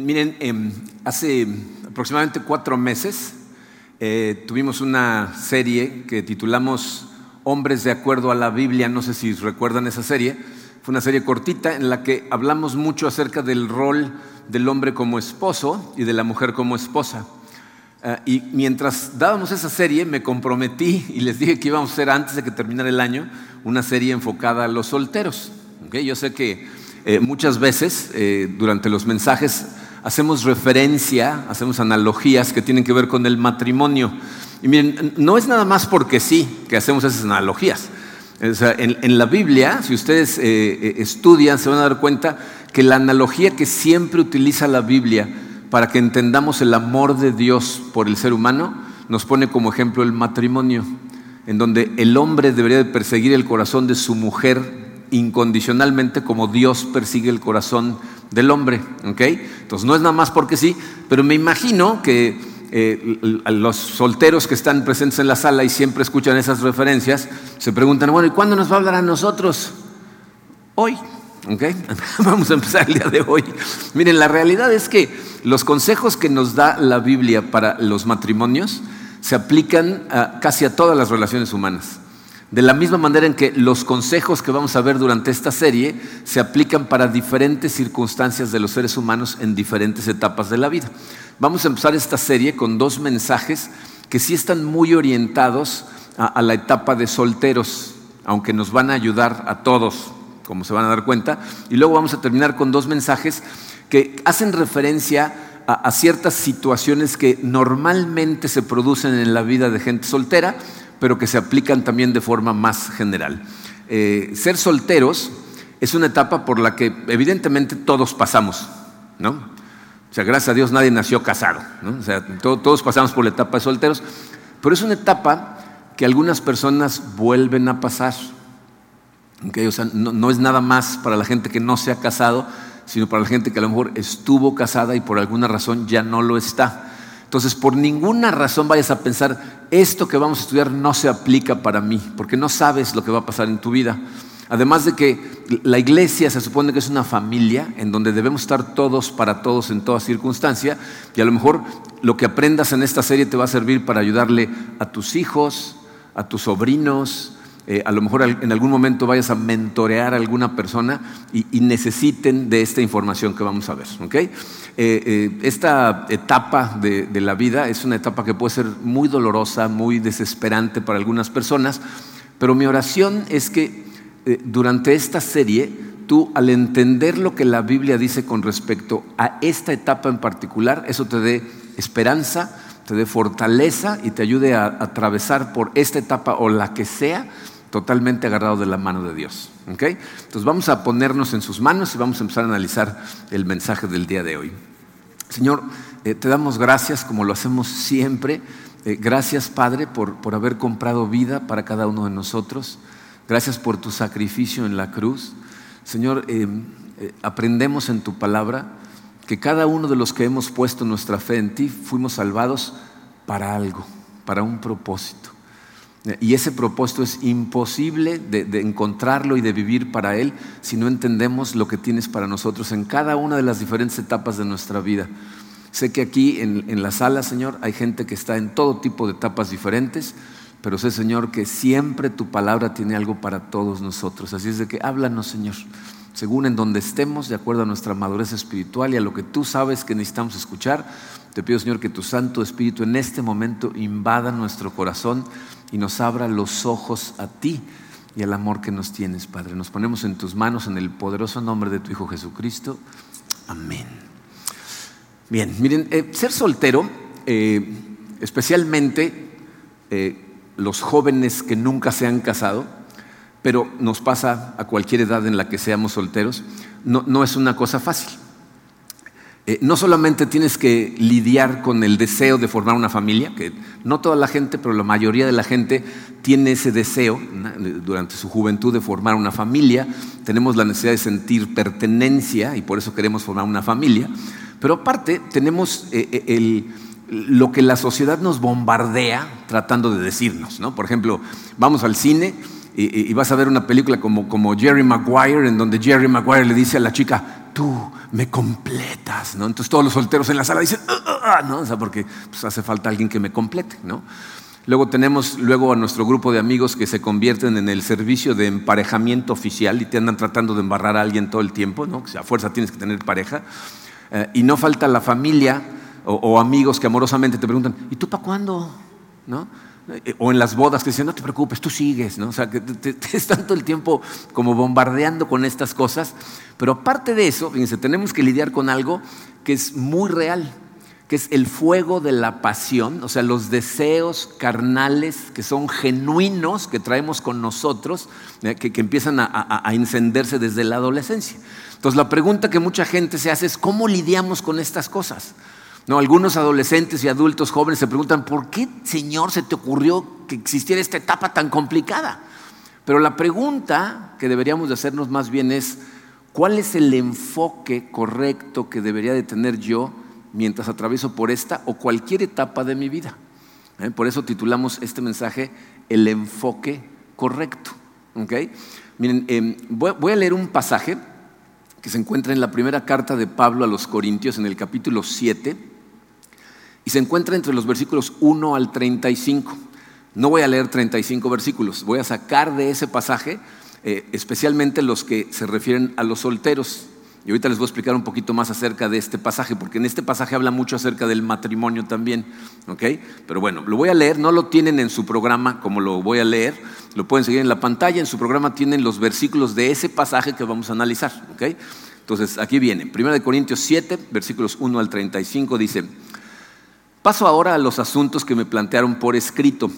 Miren, em, hace aproximadamente cuatro meses eh, tuvimos una serie que titulamos Hombres de acuerdo a la Biblia, no sé si recuerdan esa serie, fue una serie cortita en la que hablamos mucho acerca del rol del hombre como esposo y de la mujer como esposa. Ah, y mientras dábamos esa serie, me comprometí y les dije que íbamos a hacer antes de que terminara el año una serie enfocada a los solteros. Yo sé que eh, muchas veces eh, durante los mensajes hacemos referencia, hacemos analogías que tienen que ver con el matrimonio. Y miren, no es nada más porque sí que hacemos esas analogías. en, la Biblia, si ustedes eh, estudian, se van a dar cuenta que la analogía que siempre utiliza la Biblia para que entendamos el amor de Dios por el ser humano, nos pone como ejemplo el matrimonio, en donde el hombre debería de perseguir el corazón de su mujer incondicionalmente como Dios persigue el corazón del hombre. Entonces no es nada más porque sí, pero me imagino que eh, los solteros que están presentes en la sala y siempre escuchan esas referencias, se preguntan, bueno, ¿y cuándo nos va a hablar a nosotros? Hoy. Vamos a empezar el día de hoy. Miren, la realidad es que los consejos que nos da la Biblia para los matrimonios se aplican casi a todas las relaciones humanas. De la misma manera en que los consejos que vamos a ver durante esta serie se aplican para diferentes circunstancias de los seres humanos en diferentes etapas de la vida. Vamos a empezar esta serie con dos mensajes que sí están muy orientados a la etapa de solteros, aunque nos van a ayudar a todos como se van a dar cuenta. Y luego vamos a terminar con dos mensajes que hacen referencia a, ciertas situaciones que normalmente se producen en la vida de gente soltera, pero que se aplican también de forma más general. Eh, ser solteros es una etapa por la que evidentemente todos pasamos, ¿no? O sea, gracias a Dios nadie nació casado, ¿no? O sea, todos pasamos por la etapa de solteros, pero es una etapa que algunas personas vuelven a pasar. O sea, no, es nada más para la gente que no se ha casado, sino para la gente que a lo mejor estuvo casada y por alguna razón ya no lo está. Entonces, por ninguna razón vayas a pensar, esto que vamos a estudiar no se aplica para mí, porque no sabes lo que va a pasar en tu vida. Además de que la iglesia se supone que es una familia en donde debemos estar todos para todos en toda circunstancia, y a lo mejor lo que aprendas en esta serie te va a servir para ayudarle a tus hijos, a tus sobrinos, eh, a lo mejor en algún momento vayas a mentorear a alguna persona y, necesiten de esta información que vamos a ver. Eh, eh, esta etapa de, la vida es una etapa que puede ser muy dolorosa, muy desesperante para algunas personas, pero mi oración es que durante esta serie tú al entender lo que la Biblia dice con respecto a esta etapa en particular, eso te dé esperanza, te dé fortaleza y te ayude a atravesar por esta etapa o la que sea totalmente agarrado de la mano de Dios. Entonces vamos a ponernos en sus manos y vamos a empezar a analizar el mensaje del día de hoy. Señor, eh, te damos gracias como lo hacemos siempre. Eh, gracias Padre por, por haber comprado vida para cada uno de nosotros. Gracias por tu sacrificio en la cruz. Señor, eh, aprendemos en tu palabra que cada uno de los que hemos puesto nuestra fe en ti fuimos salvados para algo, para un propósito. Y ese propósito es imposible de, encontrarlo y de vivir para Él si no entendemos lo que tienes para nosotros en cada una de las diferentes etapas de nuestra vida. Sé que aquí en, en la sala, Señor, hay gente que está en todo tipo de etapas diferentes, pero sé, Señor, que siempre tu palabra tiene algo para todos nosotros. Así es de que háblanos, Señor, según en donde estemos, de acuerdo a nuestra madurez espiritual y a lo que tú sabes que necesitamos escuchar. Te pido, Señor, que tu Santo Espíritu en este momento invada nuestro corazón y nos abra los ojos a ti y al amor que nos tienes, Padre. Nos ponemos en tus manos en el poderoso nombre de tu Hijo Jesucristo. Amén. Bien, miren, eh, ser soltero, eh, especialmente eh, los jóvenes que nunca se han casado, pero nos pasa a cualquier edad en la que seamos solteros, no, no es una cosa fácil. Eh, no solamente tienes que lidiar con el deseo de formar una familia, que no toda la gente, pero la mayoría de la gente tiene ese deseo durante su juventud de formar una familia, tenemos la necesidad de sentir pertenencia y por eso queremos formar una familia, pero aparte tenemos eh, eh, lo que la sociedad nos bombardea tratando de decirnos. Por ejemplo, vamos al cine y, vas a ver una película como, como Jerry Maguire, en donde Jerry Maguire le dice a la chica, tú me completas, ¿no? Entonces todos los solteros en la sala dicen, ah, ah, ah", ¿no? O sea, porque pues, hace falta alguien que me complete, ¿no? Luego tenemos luego a nuestro grupo de amigos que se convierten en el servicio de emparejamiento oficial y te andan tratando de embarrar a alguien todo el tiempo, ¿no? Que a fuerza tienes que tener pareja. Eh, y no falta la familia o, amigos que amorosamente te preguntan, ¿y tú para cuándo? ¿No? Eh, o en las bodas que dicen, no te preocupes, tú sigues, ¿no? O sea, que te, están todo el tiempo como bombardeando con estas cosas. Pero aparte de eso, fíjense, tenemos que lidiar con algo que es muy real, que es el fuego de la pasión, o sea, los deseos carnales que son genuinos, que traemos con nosotros, eh, que, empiezan a, a encenderse desde la adolescencia. Entonces, la pregunta que mucha gente se hace es, ¿cómo lidiamos con estas cosas? No, algunos adolescentes y adultos jóvenes se preguntan, ¿por qué, Señor, se te ocurrió que existiera esta etapa tan complicada? Pero la pregunta que deberíamos de hacernos más bien es, ¿cuál es el enfoque correcto que debería de tener yo mientras atravieso por esta o cualquier etapa de mi vida? ¿Eh? Por eso titulamos este mensaje El enfoque correcto. Miren, em, voy a leer un pasaje que se encuentra en la primera carta de Pablo a los Corintios en el capítulo 7 y se encuentra entre los versículos 1 al 35. No voy a leer 35 versículos, voy a sacar de ese pasaje eh, especialmente los que se refieren a los solteros. Y ahorita les voy a explicar un poquito más acerca de este pasaje, porque en este pasaje habla mucho acerca del matrimonio también. ¿ok? Pero bueno, lo voy a leer, no lo tienen en su programa como lo voy a leer, lo pueden seguir en la pantalla, en su programa tienen los versículos de ese pasaje que vamos a analizar. ¿ok? Entonces, aquí viene, 1 Corintios 7, versículos 1 al 35, dice, Paso ahora a los asuntos que me plantearon por escrito.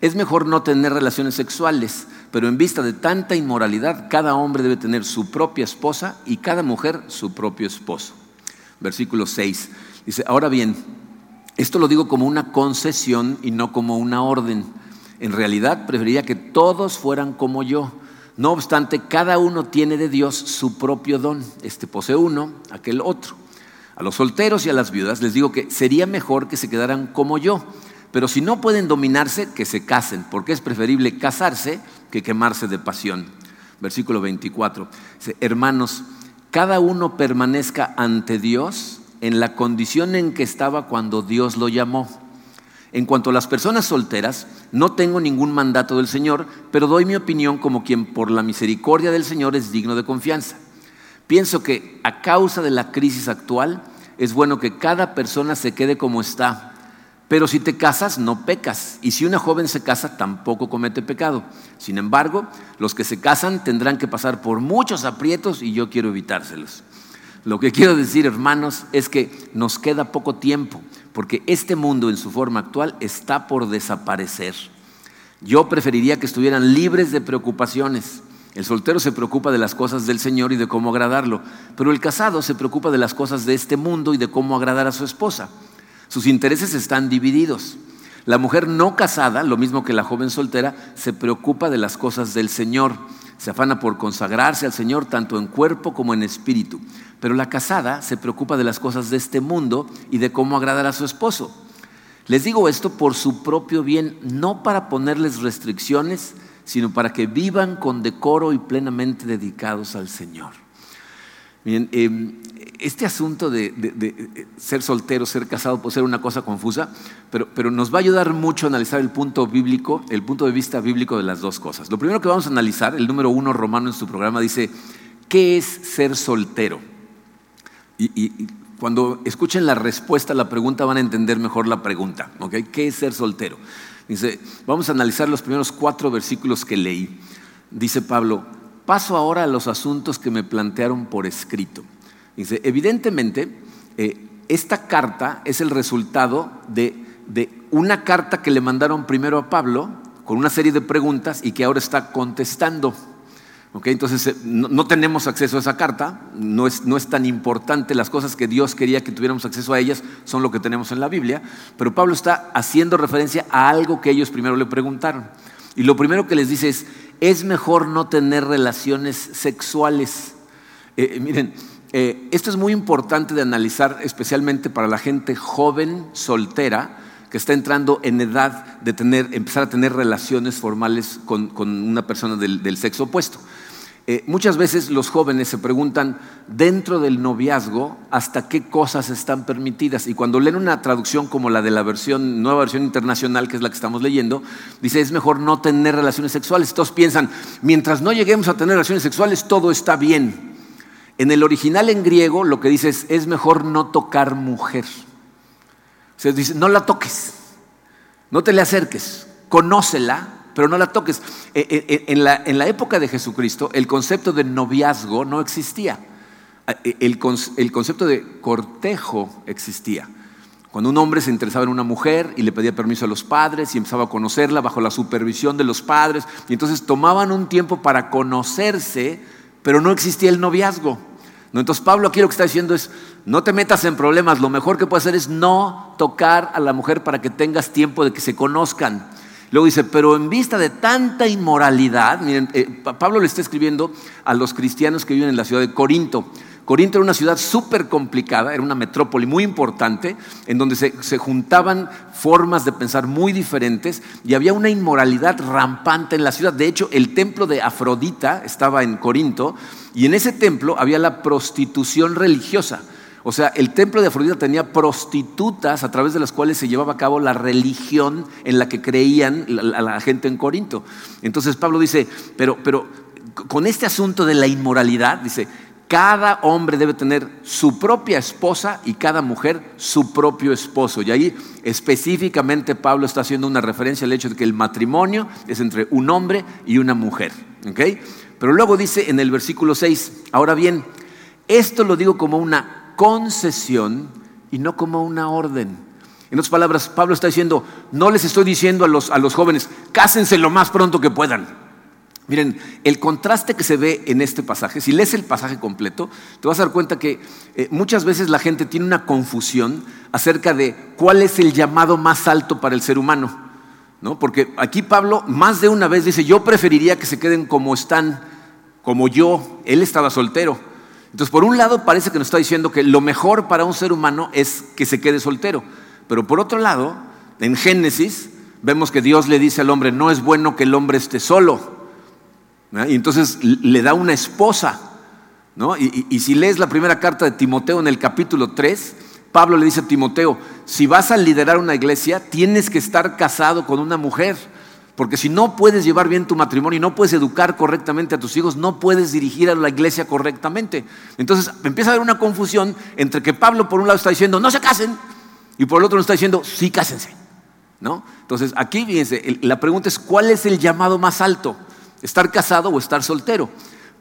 Es mejor no tener relaciones sexuales, pero en vista de tanta inmoralidad, cada hombre debe tener su propia esposa y cada mujer su propio esposo. Versículo 6. Dice, ahora bien, esto lo digo como una concesión y no como una orden. En realidad preferiría que todos fueran como yo. No obstante, cada uno tiene de Dios su propio don. Este posee uno, aquel otro. A los solteros y a las viudas les digo que sería mejor que se quedaran como yo, pero si no pueden dominarse, que se casen, porque es preferible casarse que quemarse de pasión. Versículo 24. Dice, hermanos, cada uno permanezca ante Dios en la condición en que estaba cuando Dios lo llamó. En cuanto a las personas solteras, no tengo ningún mandato del Señor, pero doy mi opinión como quien por la misericordia del Señor es digno de confianza. Pienso que a causa de la crisis actual es bueno que cada persona se quede como está. Pero si te casas, no pecas. Y si una joven se casa, tampoco comete pecado. Sin embargo, los que se casan tendrán que pasar por muchos aprietos y yo quiero evitárselos. Lo que quiero decir, hermanos, es que nos queda poco tiempo, porque este mundo en su forma actual está por desaparecer. Yo preferiría que estuvieran libres de preocupaciones el soltero se preocupa de las cosas del Señor y de cómo agradarlo, pero el casado se preocupa de las cosas de este mundo y de cómo agradar a su esposa. Sus intereses están divididos. La mujer no casada, lo mismo que la joven soltera, se preocupa de las cosas del Señor. Se afana por consagrarse al Señor tanto en cuerpo como en espíritu. Pero la casada se preocupa de las cosas de este mundo y de cómo agradar a su esposo. Les digo esto por su propio bien, no para ponerles restricciones, sino para que vivan con decoro y plenamente dedicados al Señor. Miren, em, este asunto de, ser soltero, ser casado, puede ser una cosa confusa, pero, pero, nos va a ayudar mucho a analizar el punto bíblico, el punto de vista bíblico de las dos cosas. Lo primero que vamos a analizar, el número uno romano en su programa dice, ¿qué es ser soltero? Y, cuando escuchen la respuesta a la pregunta van a entender mejor la pregunta, ¿ok? ¿Qué es ser soltero? Dice, vamos a analizar los primeros cuatro versículos que leí. Dice Pablo, paso ahora a los asuntos que me plantearon por escrito. Dice, evidentemente, eh, esta carta es el resultado de, de una carta que le mandaron primero a Pablo con una serie de preguntas y que ahora está contestando. Entonces eh, no, tenemos acceso a esa carta, no es, no es tan importante, las cosas que Dios quería que tuviéramos acceso a ellas son lo que tenemos en la Biblia, pero Pablo está haciendo referencia a algo que ellos primero le preguntaron. Y lo primero que les dice es, es mejor no tener relaciones sexuales. Eh, eh, miren, esto es muy importante de analizar, especialmente para la gente joven, soltera, que está entrando en edad de tener, empezar a tener relaciones formales con, una persona del, del sexo opuesto. Eh, muchas veces los jóvenes se preguntan dentro del noviazgo hasta qué cosas están permitidas. Y cuando leen una traducción como la de la versión, nueva versión internacional, que es la que estamos leyendo, dice es mejor no tener relaciones sexuales. Todos piensan, mientras no lleguemos a tener relaciones sexuales, todo está bien. En el original en griego lo que dice es, es mejor no tocar mujer. Se dice, no la toques, no te le acerques, conócela pero no la toques. Eh, eh, eh, en la, en la época de Jesucristo, el concepto de noviazgo no existía. El, el, concepto de cortejo existía. Cuando un hombre se interesaba en una mujer y le pedía permiso a los padres y empezaba a conocerla bajo la supervisión de los padres, y entonces tomaban un tiempo para conocerse, pero no existía el noviazgo. Entonces Pablo aquí lo que está diciendo es, no te metas en problemas, lo mejor que puedes hacer es no tocar a la mujer para que tengas tiempo de que se conozcan. Luego dice, pero en vista de tanta inmoralidad, miren, eh, Pablo le está escribiendo a los cristianos que viven en la ciudad de Corinto. Corinto era una ciudad súper complicada, era una metrópoli muy importante, en donde se, se, juntaban formas de pensar muy diferentes y había una inmoralidad rampante en la ciudad. De hecho, el templo de Afrodita estaba en Corinto y en ese templo había la prostitución religiosa. O sea, el templo de Afrodita tenía prostitutas a través de las cuales se llevaba a cabo la religión en la que creían la, la gente en Corinto. Entonces Pablo dice, pero, pero con este asunto de la inmoralidad, dice, cada hombre debe tener su propia esposa y cada mujer su propio esposo. Y ahí específicamente Pablo está haciendo una referencia al hecho de que el matrimonio es entre un hombre y una mujer. Pero luego dice en el versículo 6, ahora bien, esto lo digo como una concesión y no como una orden. En otras palabras, Pablo está diciendo, no les estoy diciendo a los, a los jóvenes, cásense lo más pronto que puedan. Miren, el contraste que se ve en este pasaje, si lees el pasaje completo, te vas a dar cuenta que eh, muchas veces la gente tiene una confusión acerca de cuál es el llamado más alto para el ser humano. ¿no? Porque aquí Pablo más de una vez dice, yo preferiría que se queden como están, como yo. Él estaba soltero. Entonces, por un lado, parece que nos está diciendo que lo mejor para un ser humano es que se quede soltero. Pero por otro lado, en Génesis, vemos que Dios le dice al hombre, no es bueno que el hombre esté solo. Y entonces le da una esposa. Y, y, si lees la primera carta de Timoteo en el capítulo 3, Pablo le dice a Timoteo, si vas a liderar una iglesia, tienes que estar casado con una mujer. Porque si no puedes llevar bien tu matrimonio y no puedes educar correctamente a tus hijos, no puedes dirigir a la iglesia correctamente. Entonces empieza a haber una confusión entre que Pablo por un lado está diciendo, no se casen, y por el otro nos está diciendo, sí, cásense. ¿No? Entonces aquí, fíjense, la pregunta es, ¿cuál es el llamado más alto? ¿Estar casado o estar soltero?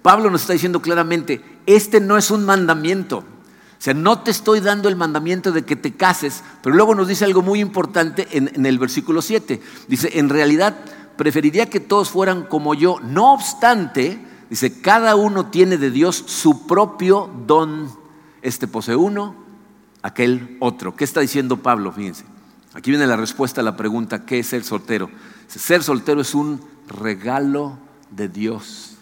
Pablo nos está diciendo claramente, este no es un mandamiento. O sea, no te estoy dando el mandamiento de que te cases, pero luego nos dice algo muy importante en, el versículo 7. Dice, en realidad preferiría que todos fueran como yo. No obstante, dice, cada uno tiene de Dios su propio don. Este posee uno, aquel otro. ¿Qué está diciendo Pablo? Fíjense. Aquí viene la respuesta a la pregunta, ¿qué es ser soltero? Ser soltero es un regalo de Dios.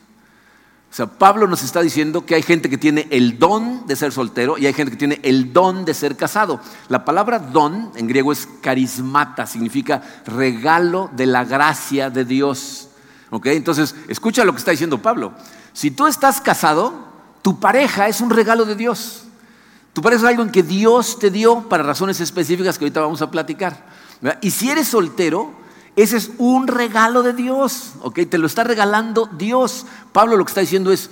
O sea, Pablo nos está diciendo que hay gente que tiene el don de ser soltero y hay gente que tiene el don de ser casado. La palabra don en griego es carismata, significa regalo de la gracia de Dios. ¿Ok? Entonces, escucha lo que está diciendo Pablo. Si tú estás casado, tu pareja es un regalo de Dios. Tu pareja es algo en que Dios te dio para razones específicas que ahorita vamos a platicar. Y si eres soltero, ese es un regalo de Dios, ¿ok? Te lo está regalando Dios. Pablo lo que está diciendo es,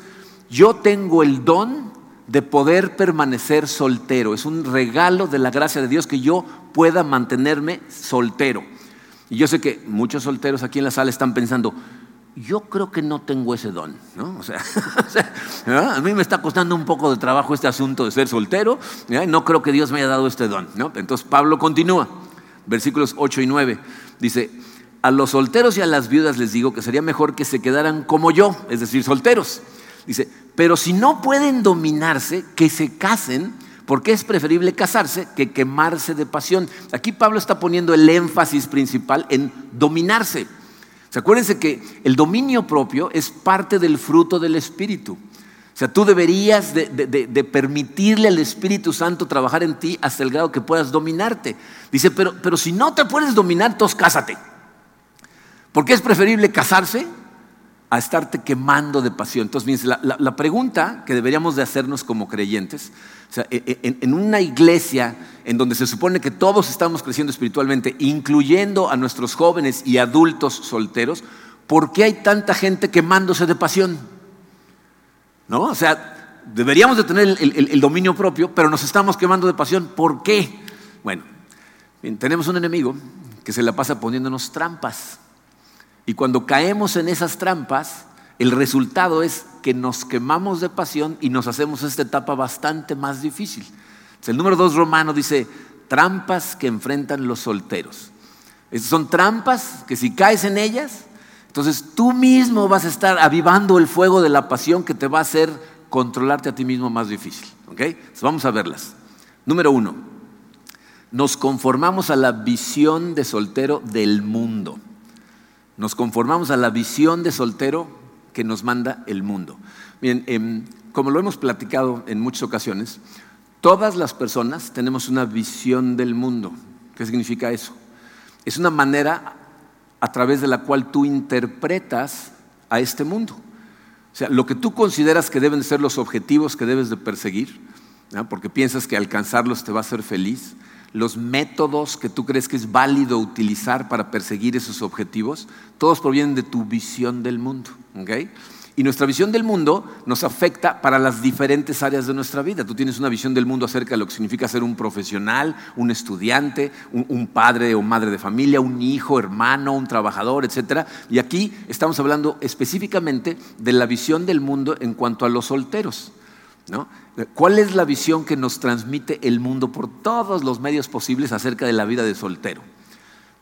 yo tengo el don de poder permanecer soltero. Es un regalo de la gracia de Dios que yo pueda mantenerme soltero. Y yo sé que muchos solteros aquí en la sala están pensando, yo creo que no tengo ese don, ¿no? O sea, a mí me está costando un poco de trabajo este asunto de ser soltero, no creo que Dios me haya dado este don, ¿no? Entonces Pablo continúa, versículos 8 y 9, dice, a los solteros y a las viudas les digo que sería mejor que se quedaran como yo, es decir, solteros. Dice, pero si no pueden dominarse, que se casen, porque es preferible casarse que quemarse de pasión. Aquí Pablo está poniendo el énfasis principal en dominarse. ¿Se acuérdense que el dominio propio es parte del fruto del Espíritu. O sea, tú deberías de, de, permitirle al Espíritu Santo trabajar en ti hasta el grado que puedas dominarte. Dice, pero, pero si no te puedes dominar, entonces cásate. ¿Por qué es preferible casarse a estarte quemando de pasión. Entonces, la, pregunta que deberíamos de hacernos como creyentes, o sea, e, e, en, una iglesia en donde se supone que todos estamos creciendo espiritualmente, incluyendo a nuestros jóvenes y adultos solteros, ¿por qué hay tanta gente quemándose de pasión? ¿No? O sea, deberíamos de tener el dominio propio, pero nos estamos quemando de pasión. ¿Por qué? Bueno, tenemos un enemigo que se la pasa poniéndonos trampas. Y cuando caemos en esas trampas, el resultado es que nos quemamos de pasión y nos hacemos esta etapa bastante más difícil. El número dos romano dice, trampas que enfrentan los solteros. Estas son trampas que si caes en ellas, entonces tú mismo vas a estar avivando el fuego de la pasión que te va a hacer controlarte a ti mismo más difícil. vamos a verlas. Número uno, nos conformamos a la visión de soltero del mundo. Nos conformamos a la visión de soltero que nos manda el mundo. Bien, em, como lo hemos platicado en muchas ocasiones, todas las personas tenemos una visión del mundo. ¿Qué significa eso? Es una manera a través de la cual tú interpretas a este mundo. O sea, lo que tú consideras que deben ser los objetivos que debes de perseguir, porque piensas que alcanzarlos te va a hacer feliz, los métodos que tú crees que es válido utilizar para perseguir esos objetivos, todos provienen de tu visión del mundo. Y nuestra visión del mundo nos afecta para las diferentes áreas de nuestra vida. Tú tienes una visión del mundo acerca de lo que significa ser un profesional, un estudiante, un, padre o madre de familia, un hijo, hermano, un trabajador, etc. Y aquí estamos hablando específicamente de la visión del mundo en cuanto a los solteros. ¿Cuál es la visión que nos transmite el mundo por todos los medios posibles acerca de la vida de soltero?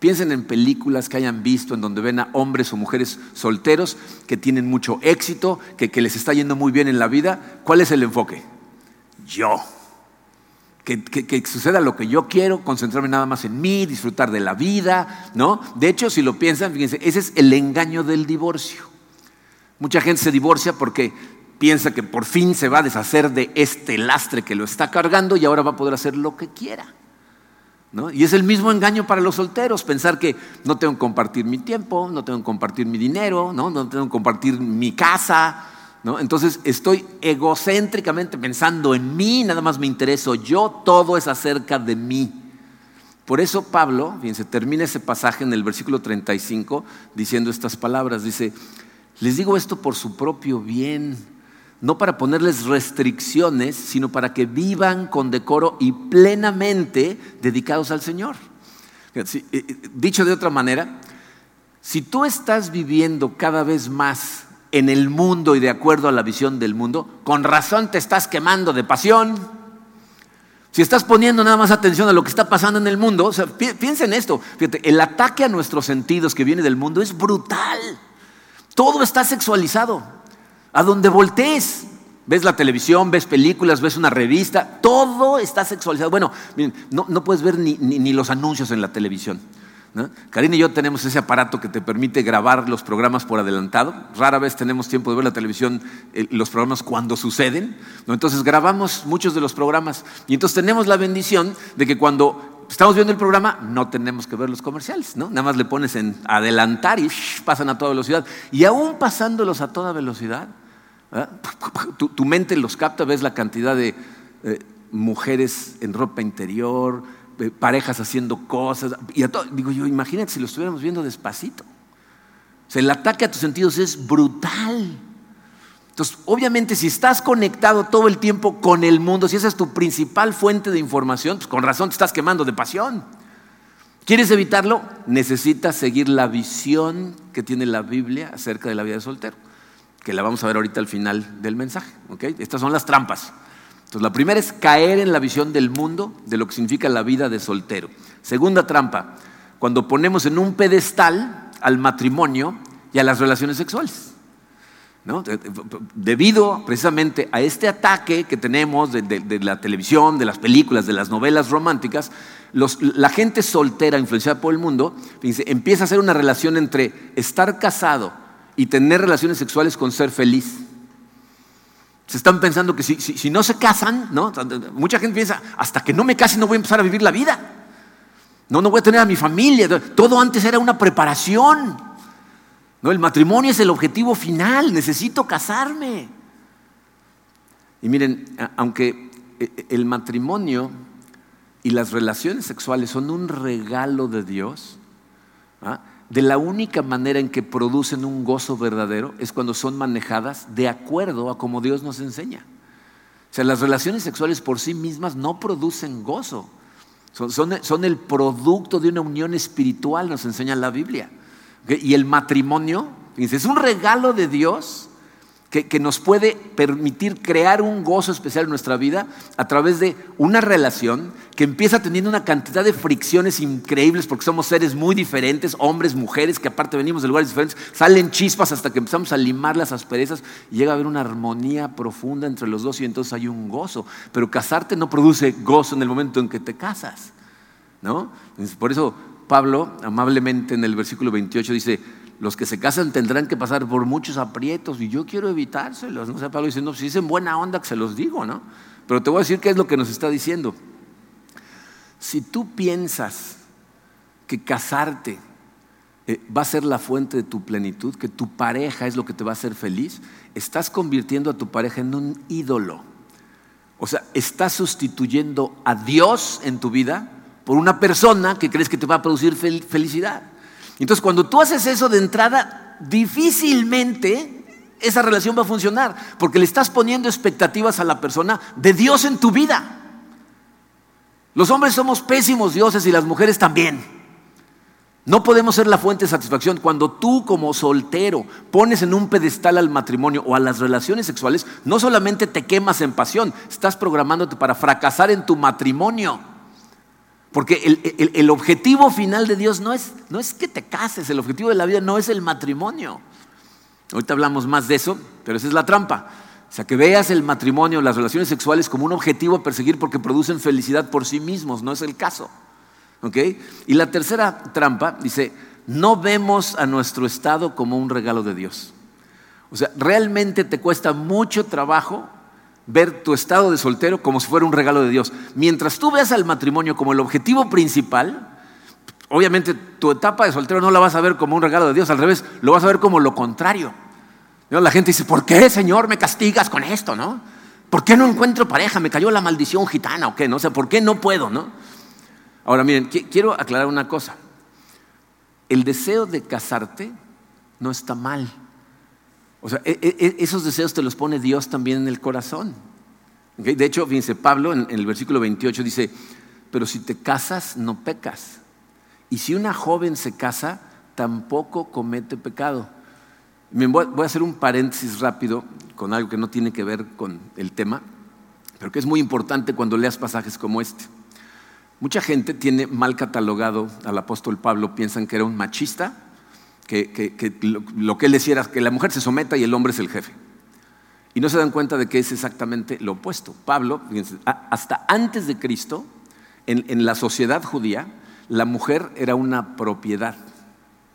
Piensen en películas que hayan visto en donde ven a hombres o mujeres solteros que tienen mucho éxito, que, les está yendo muy bien en la vida. ¿Cuál es el enfoque? Yo. Que, que, suceda lo que yo quiero, concentrarme nada más en mí, disfrutar de la vida, ¿no? De hecho, si lo piensan, fíjense, ese es el engaño del divorcio. Mucha gente se divorcia porque piensa que por fin se va a deshacer de este lastre que lo está cargando y ahora va a poder hacer lo que quiera. Y es el mismo engaño para los solteros, pensar que no tengo que compartir mi tiempo, no tengo que compartir mi dinero, no, no tengo que compartir mi casa. ¿no? Entonces estoy egocéntricamente pensando en mí, nada más me intereso yo, todo es acerca de mí. Por eso Pablo, fíjense, termina ese pasaje en el versículo 35 diciendo estas palabras, dice, les digo esto por su propio bien no para ponerles restricciones, sino para que vivan con decoro y plenamente dedicados al Señor. Eh, eh, dicho de otra manera, si tú estás viviendo cada vez más en el mundo y de acuerdo a la visión del mundo, con razón te estás quemando de pasión. Si estás poniendo nada más atención a lo que está pasando en el mundo, piensa en esto. El ataque a nuestros sentidos que viene del mundo es brutal. Todo está sexualizado. A donde voltees, ves la televisión, ves películas, ves una revista, todo está sexualizado. Bueno, no, puedes ver ni, los anuncios en la televisión. Karina y yo tenemos ese aparato que te permite grabar los programas por adelantado. Rara vez tenemos tiempo de ver la televisión, eh, los programas cuando suceden. Entonces grabamos muchos de los programas y entonces tenemos la bendición de que cuando estamos viendo el programa no tenemos que ver los comerciales. ¿no? Nada más le pones en adelantar y pasan a toda velocidad. Y aún pasándolos a toda velocidad, tu, mente los capta, ves la cantidad de eh, mujeres en ropa interior, eh, parejas haciendo cosas. Y digo yo, imagínate si lo estuviéramos viendo despacito. El ataque a tus sentidos es brutal. Entonces, obviamente, si estás conectado todo el tiempo con el mundo, si esa es tu principal fuente de información, pues con razón te estás quemando de pasión. ¿Quieres evitarlo? Necesitas seguir la visión que tiene la Biblia acerca de la vida de soltero que la vamos a ver ahorita al final del mensaje. Estas son las trampas. Entonces, la primera es caer en la visión del mundo de lo que significa la vida de soltero. Segunda trampa, cuando ponemos en un pedestal al matrimonio y a las relaciones sexuales. Debido precisamente a este ataque que tenemos de, la televisión, de las películas, de las novelas románticas, la gente soltera influenciada por el mundo empieza a hacer una relación entre estar casado y tener relaciones sexuales con ser feliz. Se están pensando que si, no se casan, ¿no? mucha gente piensa, hasta que no me case no voy a empezar a vivir la vida. No, no voy a tener a mi familia. Todo antes era una preparación. No, el matrimonio es el objetivo final, necesito casarme. Y miren, aunque e, e, el matrimonio y las relaciones sexuales son un regalo de Dios, ¿ah? De la única manera en que producen un gozo verdadero es cuando son manejadas de acuerdo a como Dios nos enseña. O sea, las relaciones sexuales por sí mismas no producen gozo. Son, el producto de una unión espiritual, nos enseña la Biblia. Y el matrimonio, es un regalo de Dios que, nos puede permitir crear un gozo especial en nuestra vida a través de una relación que empieza teniendo una cantidad de fricciones increíbles porque somos seres muy diferentes, hombres, mujeres, que aparte venimos de lugares diferentes, salen chispas hasta que empezamos a limar las asperezas y llega a haber una armonía profunda entre los dos y entonces hay un gozo. Pero casarte no produce gozo en el momento en que te casas, ¿no? Por eso Pablo amablemente en el versículo 28 dice, los que se casan tendrán que pasar por muchos aprietos y yo quiero evitárselos. ¿no? O Pablo dice, no, si es en buena onda que se los digo, ¿no? Pero te voy a decir qué es lo que nos está diciendo. Si tú piensas que casarte eh, va a ser la fuente de tu plenitud, que tu pareja es lo que te va a hacer feliz, estás convirtiendo a tu pareja en un ídolo. O sea, estás sustituyendo a Dios en tu vida por una persona que crees que te va a producir felicidad. Entonces, cuando tú haces eso de entrada, difícilmente esa relación va a funcionar, porque le estás poniendo expectativas a la persona de Dios en tu vida. Los hombres somos pésimos dioses y las mujeres también. No podemos ser la fuente de satisfacción. Cuando tú como soltero pones en un pedestal al matrimonio o a las relaciones sexuales, no solamente te quemas en pasión, estás programándote para fracasar en tu matrimonio. Porque el, objetivo final de Dios no es, no es que te cases, el objetivo de la vida no es el matrimonio. Ahorita hablamos más de eso, pero esa es la trampa. O sea, que veas el matrimonio, las relaciones sexuales como un objetivo a perseguir porque producen felicidad por sí mismos, no es el caso. ¿Ok? Y la tercera trampa dice, no vemos a nuestro estado como un regalo de Dios. O sea, realmente te cuesta mucho trabajo ver tu estado de soltero como si fuera un regalo de Dios. Mientras tú veas al matrimonio como el objetivo principal, obviamente tu etapa de soltero no la vas a ver como un regalo de Dios, al revés, lo vas a ver como lo contrario. La gente dice, ¿por qué, Señor, me castigas con esto? ¿no? ¿Por qué no encuentro pareja? ¿Me cayó la maldición gitana o qué? ¿no? O ¿por qué no puedo? ¿no? Ahora, miren, quiero aclarar una cosa. El deseo de casarte no está mal. O sea, e, e, e, esos deseos te los pone Dios también en el corazón. De hecho, fíjense, Pablo en, el versículo 28 dice, pero si te casas, no pecas. Y si una joven se casa, tampoco comete pecado. Voy a hacer un paréntesis rápido con algo que no tiene que ver con el tema, pero que es muy importante cuando leas pasajes como este. Mucha gente tiene mal catalogado al apóstol Pablo, piensan que era un machista que, lo, que él decía era que la mujer se someta y el hombre es el jefe. Y no se dan cuenta de que es exactamente lo opuesto. Pablo, hasta antes de Cristo, en, en la sociedad judía, la mujer era una propiedad,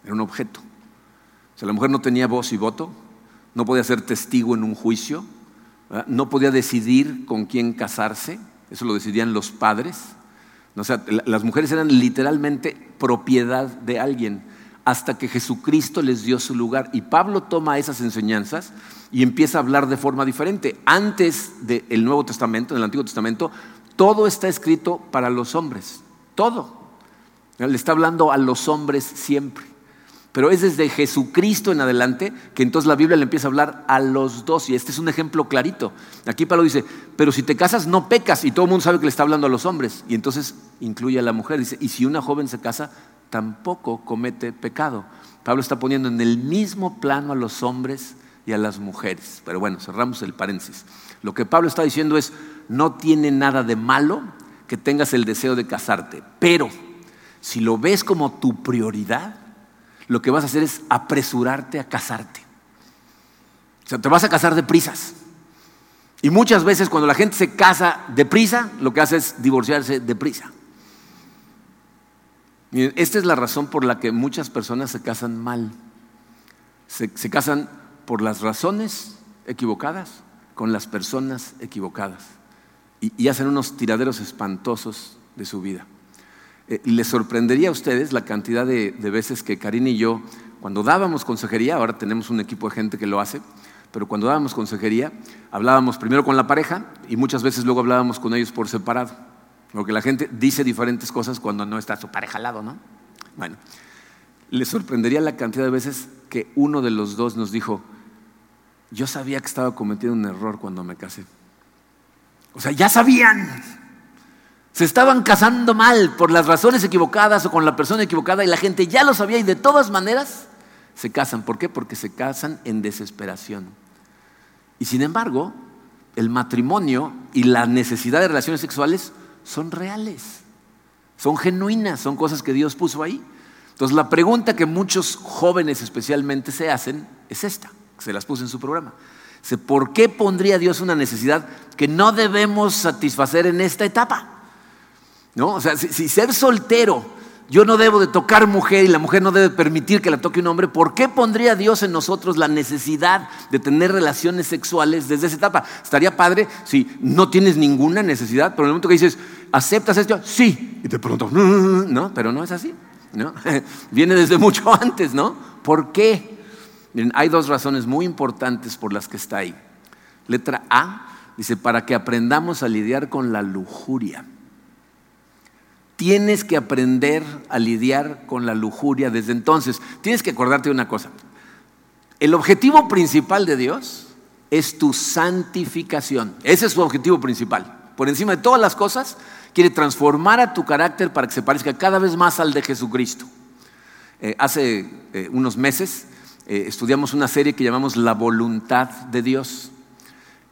era un objeto. O sea, la mujer no tenía voz y voto, no podía ser testigo en un juicio, no podía decidir con quién casarse, eso lo decidían los padres. O sea, las mujeres eran literalmente propiedad de alguien hasta que Jesucristo les dio su lugar. Y Pablo toma esas enseñanzas y empieza a hablar de forma diferente. Antes del Nuevo Testamento, en el Antiguo Testamento, todo está escrito para los hombres, todo. Le está hablando a los hombres siempre. Pero es desde Jesucristo en adelante que entonces la Biblia le empieza a hablar a los dos. Y este es un ejemplo clarito. Aquí Pablo dice, pero si te casas no pecas. Y todo el mundo sabe que le está hablando a los hombres. Y entonces incluye a la mujer. Dice, y si una joven se casa, tampoco comete pecado. Pablo está poniendo en el mismo plano a los hombres y a las mujeres. Pero bueno, cerramos el paréntesis. Lo que Pablo está diciendo es, no tiene nada de malo que tengas el deseo de casarte, pero si lo ves como tu prioridad, lo que vas a hacer es apresurarte a casarte. O sea, te vas a casar de prisas. Y muchas veces cuando la gente se casa deprisa, lo que hace es divorciarse deprisa esta es la razón por la que muchas personas se casan mal. Se, casan por las razones equivocadas, con las personas equivocadas. Y, hacen unos tiraderos espantosos de su vida. Eh, les sorprendería a ustedes la cantidad de, veces que Karina y yo cuando dábamos consejería, ahora tenemos un equipo de gente que lo hace, pero cuando dábamos consejería, hablábamos primero con la pareja y muchas veces luego hablábamos con ellos por separado. Porque la gente dice diferentes cosas cuando no está su pareja al lado, ¿no? Bueno, les sorprendería la cantidad de veces que uno de los dos nos dijo, yo sabía que estaba cometiendo un error cuando me casé. O sea, ya sabían. Se estaban casando mal por las razones equivocadas o con la persona equivocada y la gente ya lo sabía y de todas maneras se casan. ¿Por qué? Porque se casan en desesperación. Y sin embargo, el matrimonio y la necesidad de relaciones sexuales son reales, son genuinas, son cosas que Dios puso ahí. Entonces la pregunta que muchos jóvenes especialmente se hacen es esta, se las puse en su programa. ¿Por qué pondría Dios una necesidad que no debemos satisfacer en esta etapa? ¿No? O sea, si, ser soltero, yo no debo de tocar mujer y la mujer no debe permitir que la toque un hombre, ¿por qué pondría Dios en nosotros la necesidad de tener relaciones sexuales desde esa etapa? Estaría padre si no tienes ninguna necesidad, pero en el momento que dices, ¿aceptas esto? Sí. Y te pregunto, no, pero no es así. ¿no? Viene desde mucho antes, ¿no? ¿Por qué? Hay dos razones muy importantes por las que está ahí. Letra A dice, para que aprendamos a lidiar con la lujuria. Tienes que aprender a lidiar con la lujuria desde entonces. Tienes que acordarte de una cosa. El objetivo principal de Dios es tu santificación. Ese es su objetivo principal. Por encima de todas las cosas, quiere transformar a tu carácter para que se parezca cada vez más al de Jesucristo. Eh, hace eh, unos meses eh, estudiamos una serie que llamamos La voluntad de Dios.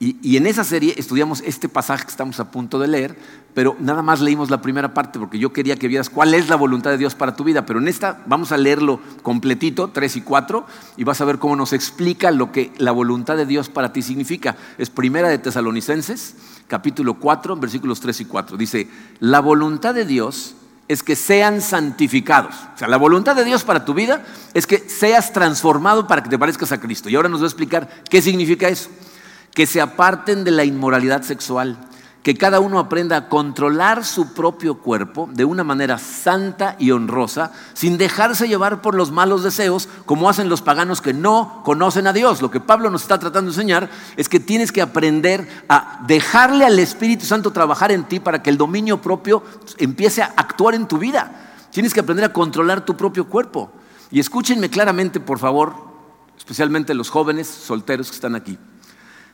Y, en esa serie estudiamos este pasaje que estamos a punto de leer, pero nada más leímos la primera parte porque yo quería que vieras cuál es la voluntad de Dios para tu vida. Pero en esta vamos a leerlo completito, 3 y 4, y vas a ver cómo nos explica lo que la voluntad de Dios para ti significa. Es primera de Tesalonicenses, capítulo 4, versículos 3 y 4. Dice, la voluntad de Dios es que sean santificados. O sea, la voluntad de Dios para tu vida es que seas transformado para que te parezcas a Cristo. Y ahora nos va a explicar qué significa eso. Que se aparten de la inmoralidad sexual que cada uno aprenda a controlar su propio cuerpo de una manera santa y honrosa, sin dejarse llevar por los malos deseos, como hacen los paganos que no conocen a Dios. Lo que Pablo nos está tratando de enseñar es que tienes que aprender a dejarle al Espíritu Santo trabajar en ti para que el dominio propio empiece a actuar en tu vida. Tienes que aprender a controlar tu propio cuerpo. Y escúchenme claramente, por favor, especialmente los jóvenes solteros que están aquí.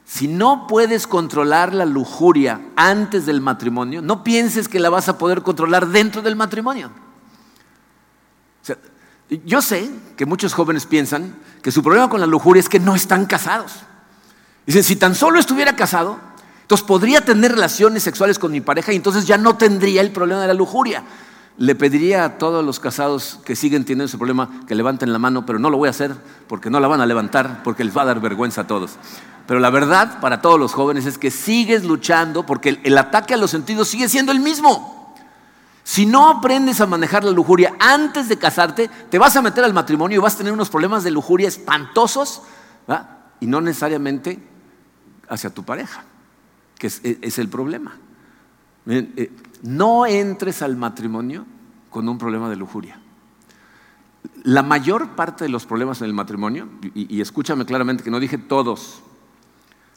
Si no puedes controlar la lujuria antes del matrimonio, no pienses que la vas a poder controlar dentro del matrimonio. yo sé que muchos jóvenes piensan que su problema con la lujuria es que no están casados. Dicen, si tan solo estuviera casado, entonces podría tener relaciones sexuales con mi pareja y entonces ya no tendría el problema de la lujuria. Le pediría a todos los casados que siguen teniendo ese problema que levanten la mano, pero no lo voy a hacer porque no la van a levantar, porque les va a dar vergüenza a todos. Pero la verdad para todos los jóvenes es que sigues luchando porque el, ataque a los sentidos sigue siendo el mismo. Si no aprendes a manejar la lujuria antes de casarte, te vas a meter al matrimonio y vas a tener unos problemas de lujuria espantosos y no necesariamente hacia tu pareja, que es, el problema. Eh, no entres al matrimonio con un problema de lujuria. La mayor parte de los problemas en el matrimonio, y escúchame claramente que no dije todos,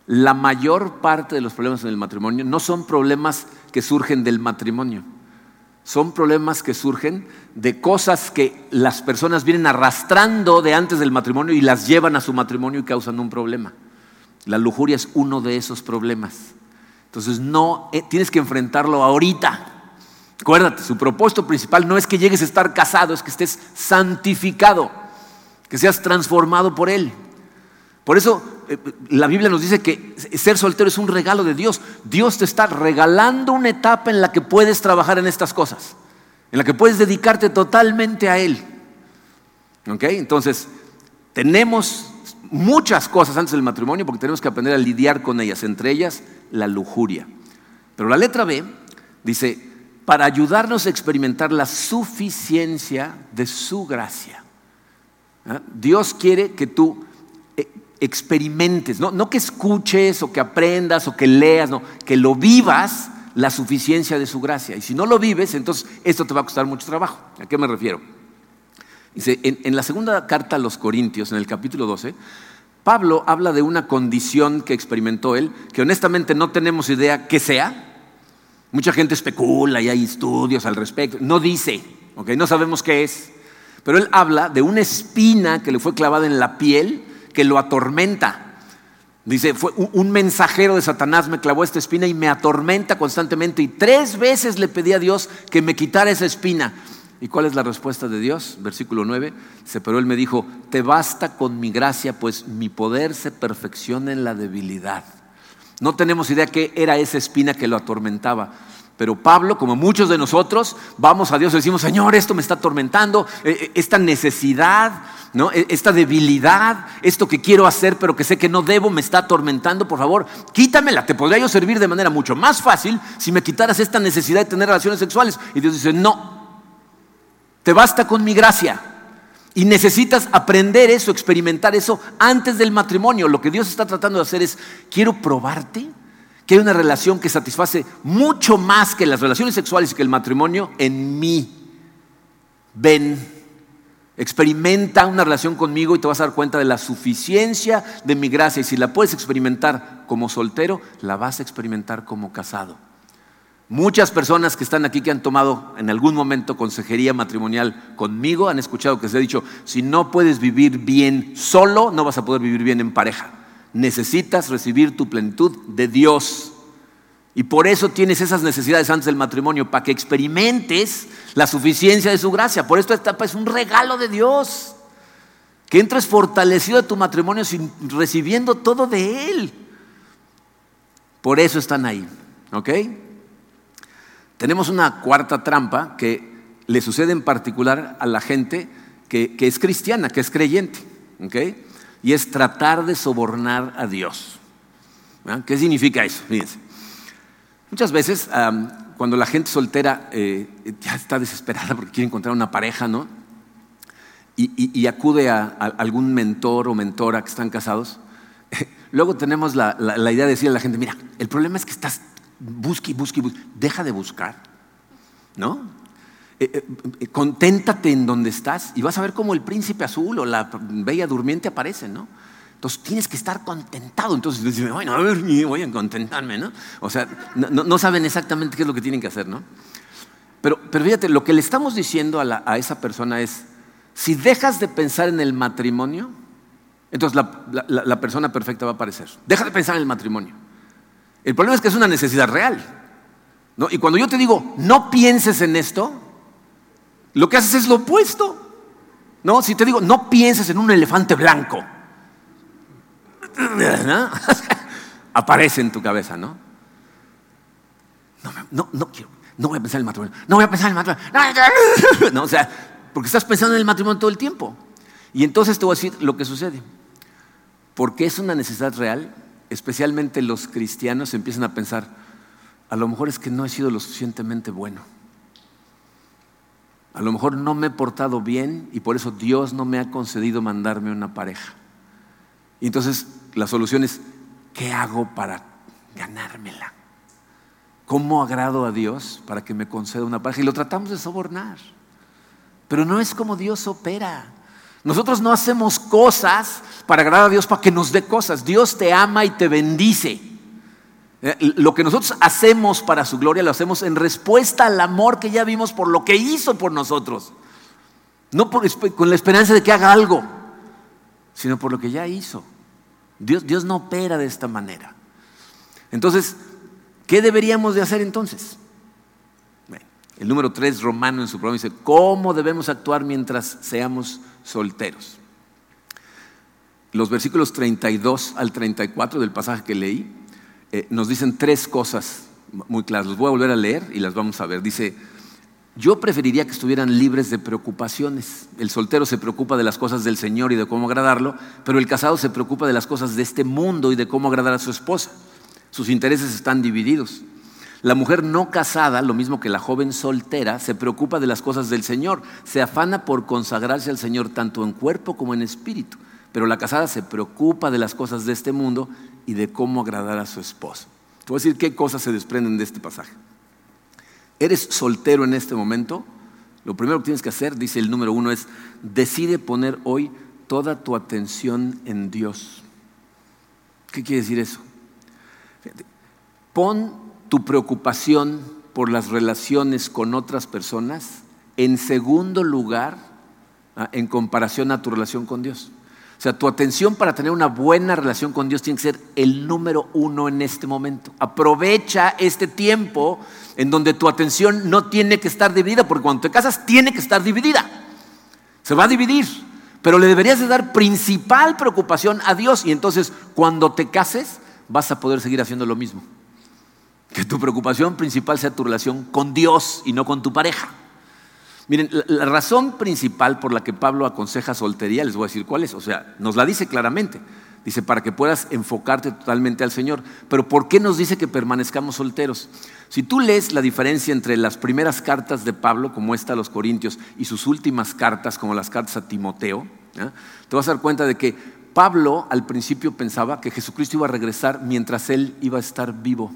la mayor parte de los problemas en el matrimonio no son problemas que surgen del matrimonio, son problemas que surgen de cosas que las personas vienen arrastrando de antes del matrimonio y las llevan a su matrimonio y causan un problema. La lujuria es uno de esos problemas. Entonces no eh, tienes que enfrentarlo ahorita. Acuérdate, su propósito principal no es que llegues a estar casado, es que estés santificado, que seas transformado por él. Por eso la Biblia nos dice que ser soltero es un regalo de Dios. Dios te está regalando una etapa en la que puedes trabajar en estas cosas, en la que puedes dedicarte totalmente a Él. ¿Ok? Entonces, tenemos muchas cosas antes del matrimonio porque tenemos que aprender a lidiar con ellas, entre ellas la lujuria. Pero la letra B dice, para ayudarnos a experimentar la suficiencia de su gracia. ¿Ah? Dios quiere que tú experimentes, no, no que escuches o que aprendas o que leas, no, que lo vivas la suficiencia de su gracia. Y si no lo vives, entonces esto te va a costar mucho trabajo. ¿A qué me refiero? Dice, en, la segunda carta a los Corintios, en el capítulo 12, Pablo habla de una condición que experimentó él, que honestamente no tenemos idea qué sea. Mucha gente especula y hay estudios al respecto. No dice, no sabemos qué es. Pero él habla de una espina que le fue clavada en la piel que lo atormenta. Dice, fue un mensajero de Satanás me clavó esta espina y me atormenta constantemente. Y tres veces le pedí a Dios que me quitara esa espina. ¿Y cuál es la respuesta de Dios? Versículo 9. Pero él me dijo, te basta con mi gracia, pues mi poder se perfecciona en la debilidad. No tenemos idea qué era esa espina que lo atormentaba. Pero Pablo, como muchos de nosotros, vamos a Dios y decimos, Señor, esto me está atormentando, e, e, esta necesidad, ¿no? E, esta debilidad, esto que quiero hacer pero que sé que no debo, me está atormentando, por favor, quítamela. Te podría yo servir de manera mucho más fácil si me quitaras esta necesidad de tener relaciones sexuales. Y Dios dice, no, te basta con mi gracia. Y necesitas aprender eso, experimentar eso antes del matrimonio. Lo que Dios está tratando de hacer es, quiero probarte que hay una relación que satisface mucho más que las relaciones sexuales y que el matrimonio en mí. Ven, experimenta una relación conmigo y te vas a dar cuenta de la suficiencia de mi gracia. Y si la puedes experimentar como soltero, la vas a experimentar como casado. Muchas personas que están aquí que han tomado en algún momento consejería matrimonial conmigo han escuchado que se ha dicho, si no puedes vivir bien solo, no vas a poder vivir bien en pareja necesitas recibir tu plenitud de Dios. Y por eso tienes esas necesidades antes del matrimonio, para que experimentes la suficiencia de su gracia. Por esto esta etapa es un regalo de Dios. Que entres fortalecido a tu matrimonio sin, recibiendo todo de Él. Por eso están ahí. ¿Ok? Tenemos una cuarta trampa que le sucede en particular a la gente que, que es cristiana, que es creyente. ¿Ok? Y es tratar de sobornar a Dios. ¿Qué significa eso? Fíjense. Muchas veces cuando la gente soltera eh, ya está desesperada porque quiere encontrar una pareja, ¿no? Y, acude a, algún mentor o mentora que están casados, luego tenemos la, idea de decirle a la gente, mira, el problema es que estás, busque, busque, busque, deja de buscar, ¿no? Eh, eh, eh, conténtate en donde estás y vas a ver cómo el príncipe azul o la bella durmiente aparecen, ¿no? Entonces tienes que estar contentado. Entonces dicen, bueno, a ver, voy a contentarme, ¿no? O sea, no, saben exactamente qué es lo que tienen que hacer, ¿no? Pero, pero fíjate, lo que le estamos diciendo a, esa persona es, si dejas de pensar en el matrimonio, entonces la, la persona perfecta va a aparecer. Deja de pensar en el matrimonio. El problema es que es una necesidad real. ¿no? Y cuando yo te digo, no pienses en esto, lo que haces es lo opuesto. No, si te digo, no pienses en un elefante blanco. Aparece en tu cabeza, ¿no? No, no, quiero, no voy a pensar en el matrimonio, no voy a pensar en el matrimonio. No, o sea, porque estás pensando en el matrimonio todo el tiempo. Y entonces te voy a decir lo que sucede. Porque es una necesidad real, especialmente los cristianos empiezan a pensar, a lo mejor es que no he sido lo suficientemente bueno. A lo mejor no me he portado bien y por eso Dios no me ha concedido mandarme una pareja. Y entonces la solución es, ¿qué hago para ganármela? ¿Cómo agrado a Dios para que me conceda una pareja? Y lo tratamos de sobornar. Pero no es como Dios opera. Nosotros no hacemos cosas para agradar a Dios para que nos dé cosas. Dios te ama y te bendice. Eh, lo que nosotros hacemos para su gloria lo hacemos en respuesta al amor que ya vimos por lo que hizo por nosotros. No con la esperanza de que haga algo, sino por lo que ya hizo. Dios, Dios no opera de esta manera. Entonces, ¿qué deberíamos de hacer entonces? el número 3 romano en su programa dice, ¿cómo debemos actuar mientras seamos solteros? Los versículos 32 al 34 del pasaje que leí eh, nos dicen tres cosas muy claras. Los voy a volver a leer y las vamos a ver. Dice, yo preferiría que estuvieran libres de preocupaciones. El soltero se preocupa de las cosas del Señor y de cómo agradarlo, pero el casado se preocupa de las cosas de este mundo y de cómo agradar a su esposa. Sus intereses están divididos. La mujer no casada, lo mismo que la joven soltera, se preocupa de las cosas del Señor, se afana por consagrarse al Señor tanto en cuerpo como en espíritu, pero la casada se preocupa de las cosas de este mundo y de cómo agradar a su esposo. Te voy a decir qué cosas se desprenden de este pasaje. ¿Eres soltero en este momento? Lo primero que tienes que hacer, dice el número uno, es decide poner hoy toda tu atención en Dios. ¿Qué quiere decir eso? Pon tu preocupación por las relaciones con otras personas en segundo lugar ¿ah? en comparación a tu relación con Dios. Sea, tu atención para tener una buena relación con Dios tiene que ser el número uno en este momento. Aprovecha este tiempo en donde tu atención no tiene que estar dividida, porque cuando te casas tiene que estar dividida. Se va a dividir, pero le deberías de dar principal preocupación a Dios y entonces cuando te cases vas a poder seguir haciendo lo mismo. Que tu preocupación principal sea tu relación con Dios y no con tu pareja. Miren, la, razón principal por la que Pablo aconseja soltería, les voy a decir cuál es, o sea, nos la dice claramente. Dice, para que puedas enfocarte totalmente al Señor. Pero ¿por qué nos dice que permanezcamos solteros? Si tú lees la diferencia entre las primeras cartas de Pablo, como esta a los Corintios, y sus últimas cartas, como las cartas a Timoteo, te vas a dar cuenta de que Pablo al principio pensaba que Jesucristo iba a regresar mientras él iba a estar vivo.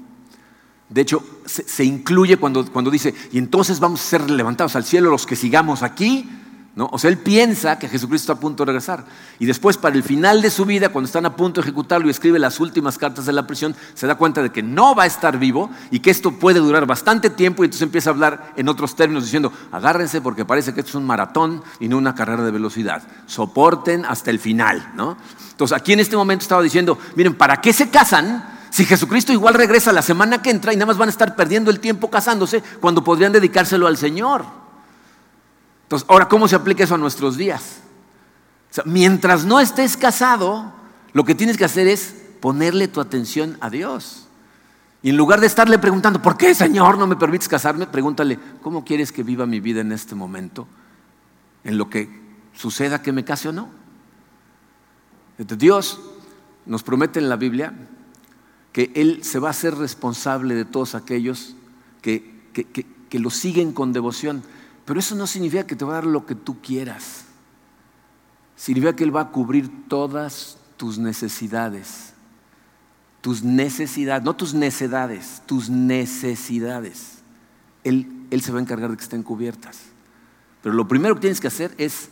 De hecho, se, incluye cuando, cuando, dice, y entonces vamos a ser levantados al cielo los que sigamos aquí. ¿no? O sea, él piensa que Jesucristo está a punto de regresar. Y después, para el final de su vida, cuando están a punto de ejecutarlo y escribe las últimas cartas de la prisión, se da cuenta de que no va a estar vivo y que esto puede durar bastante tiempo. Y entonces empieza a hablar en otros términos diciendo, agárrense porque parece que esto es un maratón y no una carrera de velocidad. Soporten hasta el final. ¿no? Entonces, aquí en este momento estaba diciendo, miren, ¿para qué se casan? Si Jesucristo igual regresa la semana que entra y nada más van a estar perdiendo el tiempo casándose cuando podrían dedicárselo al Señor. Entonces, ahora, ¿cómo se aplica eso a nuestros días? mientras no estés casado, lo que tienes que hacer es ponerle tu atención a Dios. Y en lugar de estarle preguntando, ¿por qué, Señor, no me permites casarme? Pregúntale, ¿cómo quieres que viva mi vida en este momento? En lo que suceda que me case o no. Dios nos promete en la Biblia que Él se va a hacer responsable de todos aquellos que, que, lo siguen con devoción. Pero eso no significa que te va a dar lo que tú quieras. Significa que Él va a cubrir todas tus necesidades. Tus necesidades, no tus necedades, tus necesidades. Él, él se va a encargar de que estén cubiertas. Pero lo primero que tienes que hacer es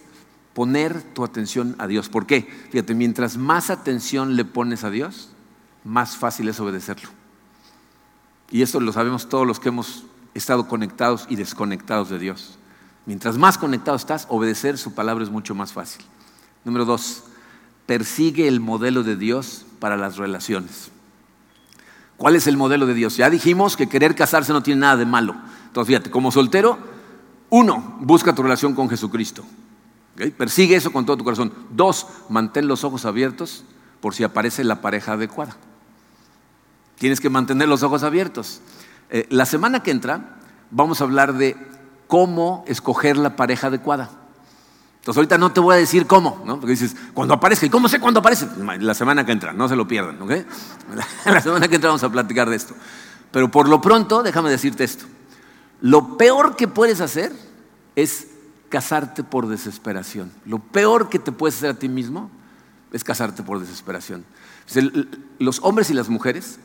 poner tu atención a Dios. ¿Por qué? Fíjate, mientras más atención le pones a Dios, más fácil es obedecerlo. Y esto lo sabemos todos los que hemos estado conectados y desconectados de Dios. Mientras más conectado estás, obedecer su palabra es mucho más fácil. Número dos, persigue el modelo de Dios para las relaciones. ¿Cuál es el modelo de Dios? Ya dijimos que querer casarse no tiene nada de malo. Entonces, fíjate, como soltero, uno, busca tu relación con Jesucristo. Persigue eso con todo tu corazón. Dos, mantén los ojos abiertos por si aparece la pareja adecuada. Tienes que mantener los ojos abiertos. Eh, la semana que entra vamos a hablar de cómo escoger la pareja adecuada. Entonces ahorita no te voy a decir cómo, ¿no? Porque dices, cuando aparezca, ¿y cómo sé cuándo aparece? La semana que entra, no se lo pierdan, ¿ok? La semana que entra vamos a platicar de esto. Pero por lo pronto, déjame decirte esto. Lo peor que puedes hacer es casarte por desesperación. Lo peor que te puedes hacer a ti mismo es casarte por desesperación. Los hombres y las mujeres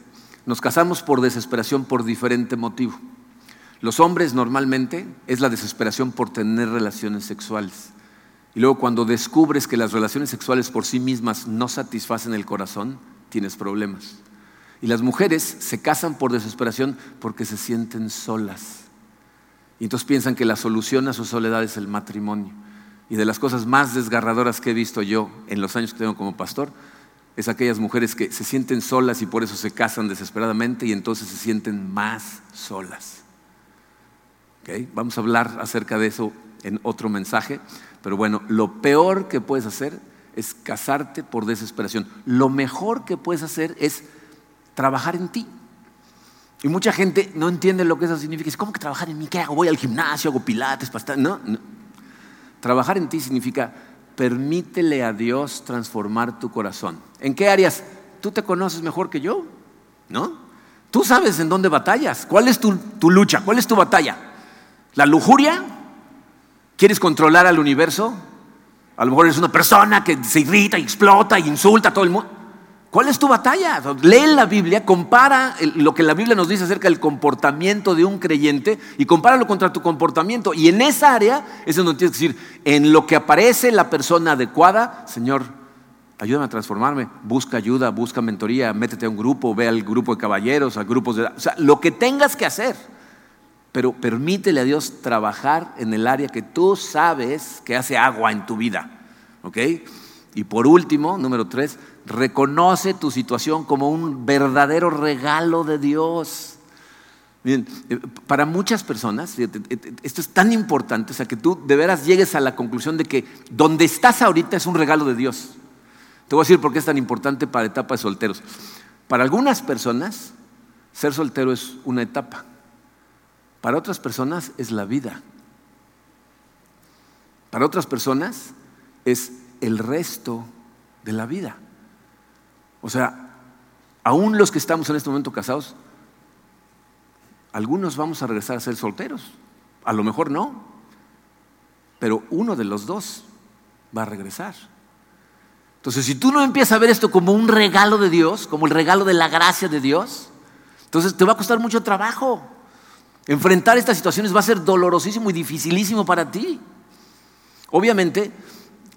nos casamos por desesperación por diferente motivo. Los hombres normalmente es la desesperación por tener relaciones sexuales. Y luego cuando descubres que las relaciones sexuales por sí mismas no satisfacen el corazón, tienes problemas. Y las mujeres se casan por desesperación porque se sienten solas. Y entonces piensan que la solución a su soledad es el matrimonio. Y de las cosas más desgarradoras que he visto yo en los años que tengo como pastor es aquellas mujeres que se sienten solas y por eso se casan desesperadamente y entonces se sienten más solas. Vamos a hablar acerca de eso en otro mensaje, pero bueno, lo peor que puedes hacer es casarte por desesperación. Lo mejor que puedes hacer es trabajar en ti. Y mucha gente no entiende lo que eso significa. Es como que trabajar en mí, ¿qué hago? Voy al gimnasio, hago pilates, para no. Trabajar en ti significa permítele a Dios transformar tu corazón. ¿En qué áreas? Tú te conoces mejor que yo, ¿no? Tú sabes en dónde batallas. ¿Cuál es tu, lucha? ¿Cuál es tu batalla? ¿La lujuria? ¿Quieres controlar al universo? A lo mejor eres una persona que se irrita y explota y insulta a todo el mundo. ¿Cuál es tu batalla? Lee la Biblia, compara lo que la Biblia nos dice acerca del comportamiento de un creyente y compáralo contra tu comportamiento. Y en esa área es donde tienes que decir, en lo que aparece la persona adecuada, Señor, ayúdame a transformarme, busca ayuda, busca mentoría, métete a un grupo, ve al grupo de caballeros, a grupos de... O sea, lo que tengas que hacer, pero permítele a Dios trabajar en el área que tú sabes que hace agua en tu vida. ¿Ok? Y por último, número tres, reconoce tu situación como un verdadero regalo de Dios. Eh, para muchas personas, eh, eh, esto es tan importante, o sea, que tú de veras llegues a la conclusión de que donde estás ahorita es un regalo de Dios. Te voy a decir por qué es tan importante para etapas de solteros. Para algunas personas, ser soltero es una etapa. Para otras personas es la vida. Para otras personas es el resto de la vida. O sea, aún los que estamos en este momento casados, algunos vamos a regresar a ser solteros. A lo mejor no, pero uno de los dos va a regresar. Entonces, si tú no empiezas a ver esto como un regalo de Dios, como el regalo de la gracia de Dios, entonces te va a costar mucho trabajo. Enfrentar estas situaciones va a ser dolorosísimo y dificilísimo para ti. Obviamente,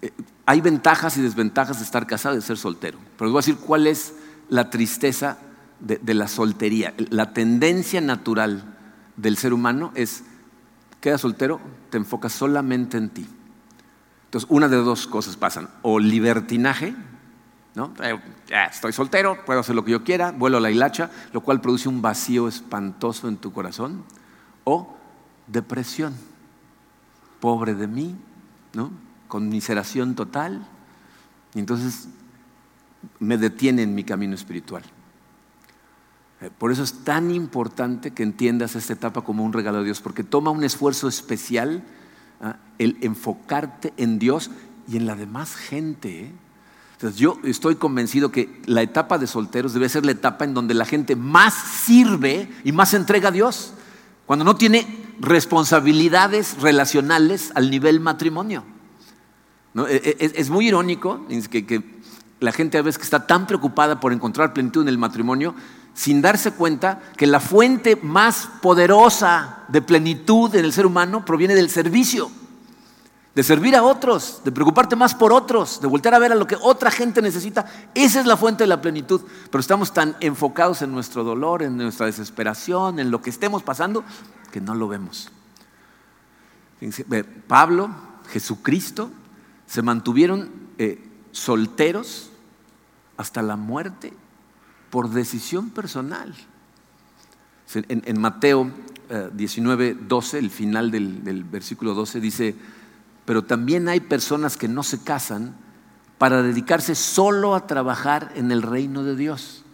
eh, hay ventajas y desventajas de estar casado y de ser soltero. Pero os voy a decir cuál es la tristeza de, la soltería. La tendencia natural del ser humano es, queda soltero, te enfocas solamente en ti. Entonces, una de dos cosas pasan. O libertinaje, ¿no? Eh, estoy soltero, puedo hacer lo que yo quiera, vuelo a la hilacha, lo cual produce un vacío espantoso en tu corazón. O depresión. Pobre de mí, ¿no? Conmiseración total, y entonces me detiene en mi camino espiritual. Eh, por eso es tan importante que entiendas esta etapa como un regalo de Dios, porque toma un esfuerzo especial ¿ah? el enfocarte en Dios y en la demás gente. ¿eh? Entonces yo estoy convencido que la etapa de solteros debe ser la etapa en donde la gente más sirve y más entrega a Dios, cuando no tiene responsabilidades relacionales al nivel matrimonio. E, e, es, muy irónico que, la gente a veces que está tan preocupada por encontrar plenitud en el matrimonio, sin darse cuenta que la fuente más poderosa de plenitud en el ser humano proviene del servicio, de servir a otros, de preocuparte más por otros, de voltear a ver a lo que otra gente necesita. Esa es la fuente de la plenitud. Pero estamos tan enfocados en nuestro dolor, en nuestra desesperación, en lo que estemos pasando, que no lo vemos. Pablo, Jesucristo, se mantuvieron eh, solteros hasta la muerte por decisión personal. En, Mateo 19, eh, 12, el final del, del versículo 12 dice, pero también hay personas que no se casan para dedicarse solo a trabajar en el reino de Dios.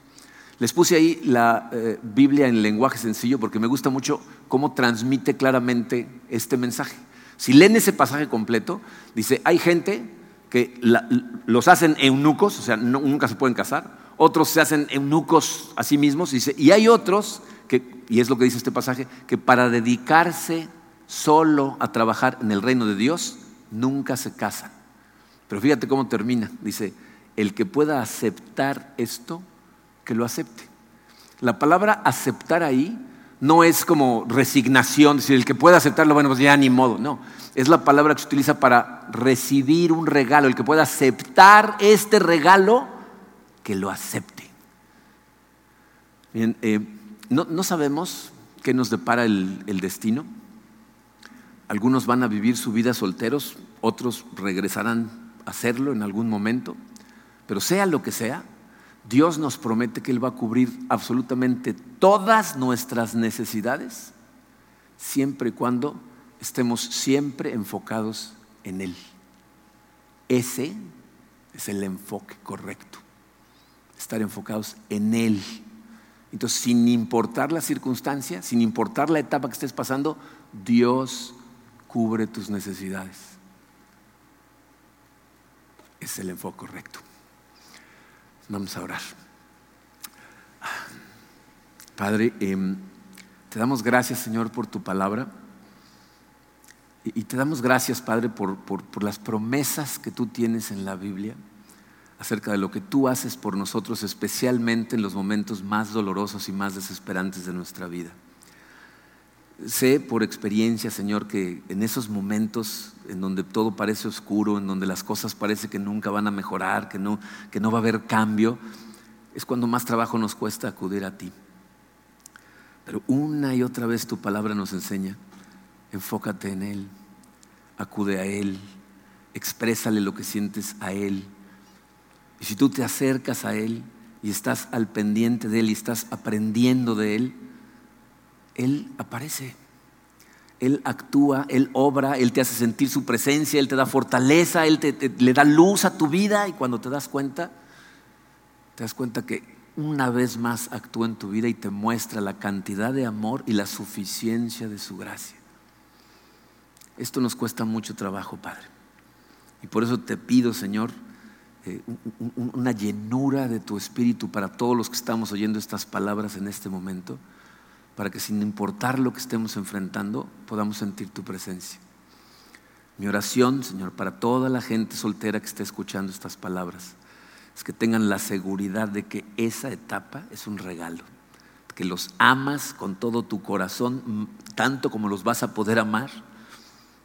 Les puse ahí la eh, Biblia en lenguaje sencillo porque me gusta mucho cómo transmite claramente este mensaje. Si leen ese pasaje completo, dice, hay gente que los hacen eunucos, o sea, nunca se pueden casar, otros se hacen eunucos a sí mismos, y hay otros, que, y es lo que dice este pasaje, que para dedicarse solo a trabajar en el reino de Dios, nunca se casan. Pero fíjate cómo termina, dice, el que pueda aceptar esto, que lo acepte. La palabra aceptar ahí no es como resignación, decir, el que pueda aceptarlo, bueno, pues ya ni modo, no. Es la palabra que se utiliza para recibir un regalo, el que pueda aceptar este regalo, que lo acepte. Bien, eh, no, sabemos qué nos depara el, el destino. Algunos van a vivir su vida solteros, otros regresarán a hacerlo en algún momento, pero sea lo que sea, Dios nos promete que Él va a cubrir absolutamente todas nuestras necesidades, siempre y cuando estemos siempre enfocados en Él. Ese es el enfoque correcto, estar enfocados en Él. Entonces, sin importar la circunstancia, sin importar la etapa que estés pasando, Dios cubre tus necesidades. Es el enfoque correcto. Vamos a orar. Padre, em, te damos gracias, Señor, por tu palabra. Y, te damos gracias, Padre, por, por, las promesas que tú tienes en la Biblia acerca de lo que tú haces por nosotros, especialmente en los momentos más dolorosos y más desesperantes de nuestra vida. Sé por experiencia, Señor, que en esos momentos en donde todo parece oscuro, en donde las cosas parece que nunca van a mejorar, que no, que no va a haber cambio, es cuando más trabajo nos cuesta acudir a ti. Pero una y otra vez tu palabra nos enseña, enfócate en Él, acude a Él, exprésale lo que sientes a Él. Y si tú te acercas a Él y estás al pendiente de Él y estás aprendiendo de Él, Él aparece. Él actúa, Él obra, Él te hace sentir su presencia, Él te da fortaleza, Él te, le da luz a tu vida y cuando te das cuenta, te das cuenta que una vez más actúa en tu vida y te muestra la cantidad de amor y la suficiencia de su gracia. Esto nos cuesta mucho trabajo, Padre. Y por eso te pido, Señor, eh, una llenura de tu espíritu para todos los que estamos oyendo estas palabras en este momento, para que sin importar lo que estemos enfrentando, podamos sentir tu presencia. Mi oración, Señor, para toda la gente soltera que esté escuchando estas palabras, es que tengan la seguridad de que esa etapa es un regalo, que los amas con todo tu corazón, tanto como los vas a poder amar,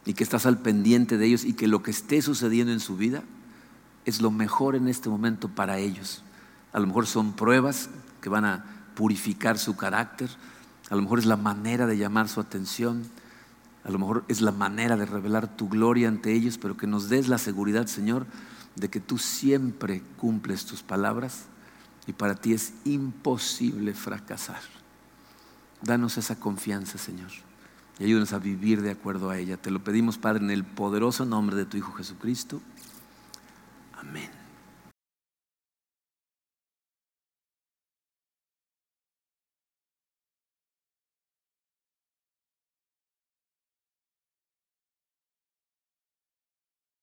y que estás al pendiente de ellos y que lo que esté sucediendo en su vida es lo mejor en este momento para ellos. A lo mejor son pruebas que van a purificar su carácter, a lo mejor es la manera de llamar su atención, a lo mejor es la manera de revelar tu gloria ante ellos, pero que nos des la seguridad, Señor, de que tú siempre cumples tus palabras y para ti es imposible fracasar. Danos esa confianza, Señor, y ayúdanos a vivir de acuerdo a ella. Te lo pedimos, Padre, en el poderoso nombre de tu Hijo Jesucristo.